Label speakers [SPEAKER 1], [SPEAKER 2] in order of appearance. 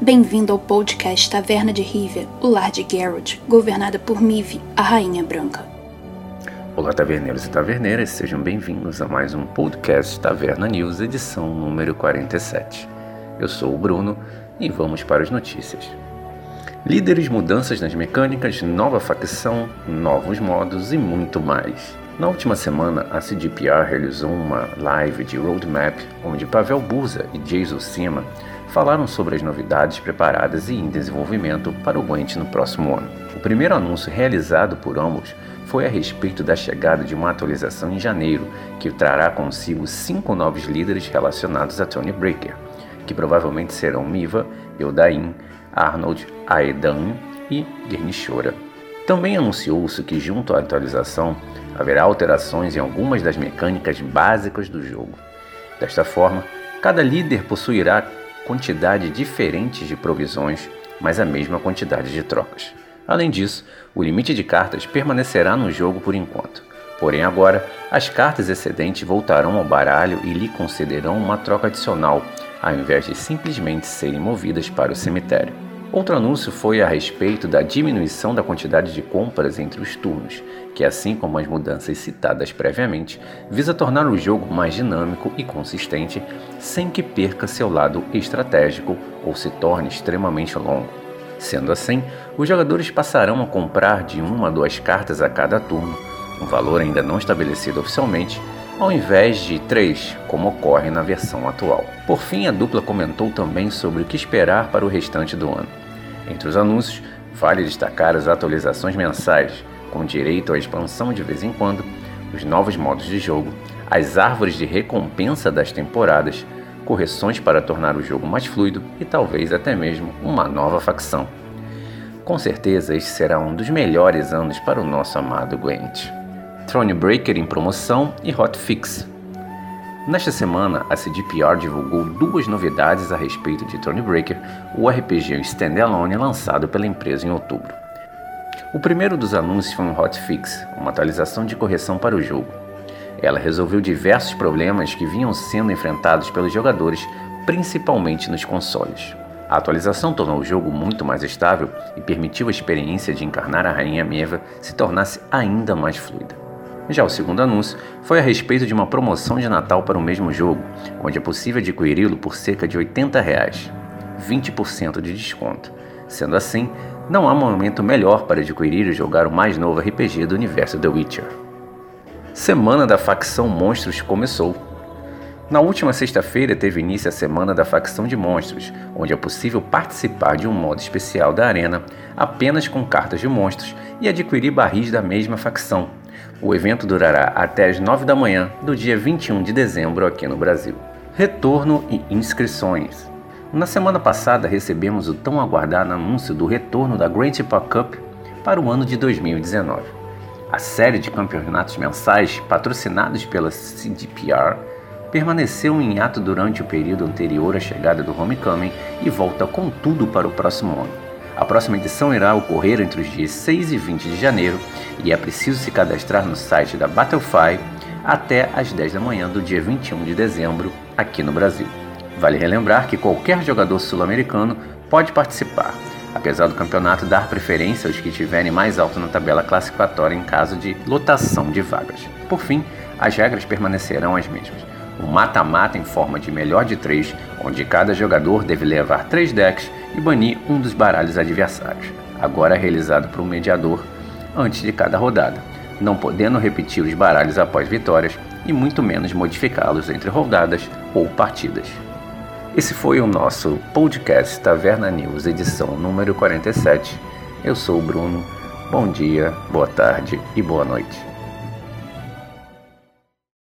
[SPEAKER 1] Bem-vindo ao podcast Taverna de Rivia, o lar de Geralt, governada por Mive, a Rainha Branca.
[SPEAKER 2] Olá, taverneiros e taverneiras, sejam bem-vindos a mais um podcast Taverna News, edição número 47. Eu sou o Bruno e vamos para as notícias. Líderes, mudanças nas mecânicas, nova facção, novos modos e muito mais. Na última semana, a CDPR realizou uma live de roadmap onde Pavel Burza e Jason Sima falaram sobre as novidades preparadas e em desenvolvimento para o Gwent no próximo ano. O primeiro anúncio realizado por ambos foi a respeito da chegada de uma atualização em janeiro, que trará consigo cinco novos líderes relacionados a Tony Breaker, que provavelmente serão Miva, Eldain, Arnold, Aedan e Gernishora. Também anunciou-se que, junto à atualização, haverá alterações em algumas das mecânicas básicas do jogo. Desta forma, cada líder possuirá quantidade diferentes de provisões, mas a mesma quantidade de trocas. Além disso, o limite de cartas permanecerá no jogo por enquanto. Porém, agora, as cartas excedentes voltarão ao baralho e lhe concederão uma troca adicional, ao invés de simplesmente serem movidas para o cemitério. Outro anúncio foi a respeito da diminuição da quantidade de compras entre os turnos, que, assim como as mudanças citadas previamente, visa tornar o jogo mais dinâmico e consistente sem que perca seu lado estratégico ou se torne extremamente longo. Sendo assim, os jogadores passarão a comprar de uma a duas cartas a cada turno, um valor ainda não estabelecido oficialmente, ao invés de três, como ocorre na versão atual. Por fim, a dupla comentou também sobre o que esperar para o restante do ano. Entre os anúncios, vale destacar as atualizações mensais, com direito à expansão de vez em quando, os novos modos de jogo, as árvores de recompensa das temporadas, correções para tornar o jogo mais fluido e talvez até mesmo uma nova facção. Com certeza, este será um dos melhores anos para o nosso amado Gwent. Thronebreaker em promoção e Hotfix. Nesta semana, a CDPR divulgou duas novidades a respeito de Thronebreaker, o RPG standalone lançado pela empresa em outubro. O primeiro dos anúncios foi um hotfix, uma atualização de correção para o jogo. Ela resolveu diversos problemas que vinham sendo enfrentados pelos jogadores, principalmente nos consoles. A atualização tornou o jogo muito mais estável e permitiu a experiência de encarnar a Rainha Meva se tornasse ainda mais fluida. Já o segundo anúncio foi a respeito de uma promoção de Natal para o mesmo jogo, onde é possível adquiri-lo por cerca de 80 reais, 20% de desconto. Sendo assim, não há momento melhor para adquirir e jogar o mais novo RPG do universo The Witcher. Semana da facção Monstros começou. Na última sexta-feira teve início a Semana da Facção de Monstros, onde é possível participar de um modo especial da arena apenas com cartas de monstros e adquirir barris da mesma facção, o evento durará até as 9 da manhã do dia 21 de dezembro aqui no Brasil. Retorno e inscrições. Na semana passada recebemos o tão aguardado anúncio do retorno da Grand Park Cup para o ano de 2019. A série de campeonatos mensais patrocinados pela CDPR permaneceu em ato durante o período anterior à chegada do Homecoming e volta com tudo para o próximo ano. A próxima edição irá ocorrer entre os dias 6 e 20 de janeiro e é preciso se cadastrar no site da Battlefy até às 10 da manhã do dia 21 de dezembro, aqui no Brasil. Vale relembrar que qualquer jogador sul-americano pode participar, apesar do campeonato dar preferência aos que estiverem mais alto na tabela classificatória em caso de lotação de vagas. Por fim, as regras permanecerão as mesmas. O mata-mata em forma de melhor de três, onde cada jogador deve levar três decks e banir um dos baralhos adversários, agora realizado por um mediador antes de cada rodada, não podendo repetir os baralhos após vitórias e muito menos modificá-los entre rodadas ou partidas. Esse foi o nosso podcast Taverna News, edição número 47. Eu sou o Bruno. Bom dia, boa tarde e boa noite.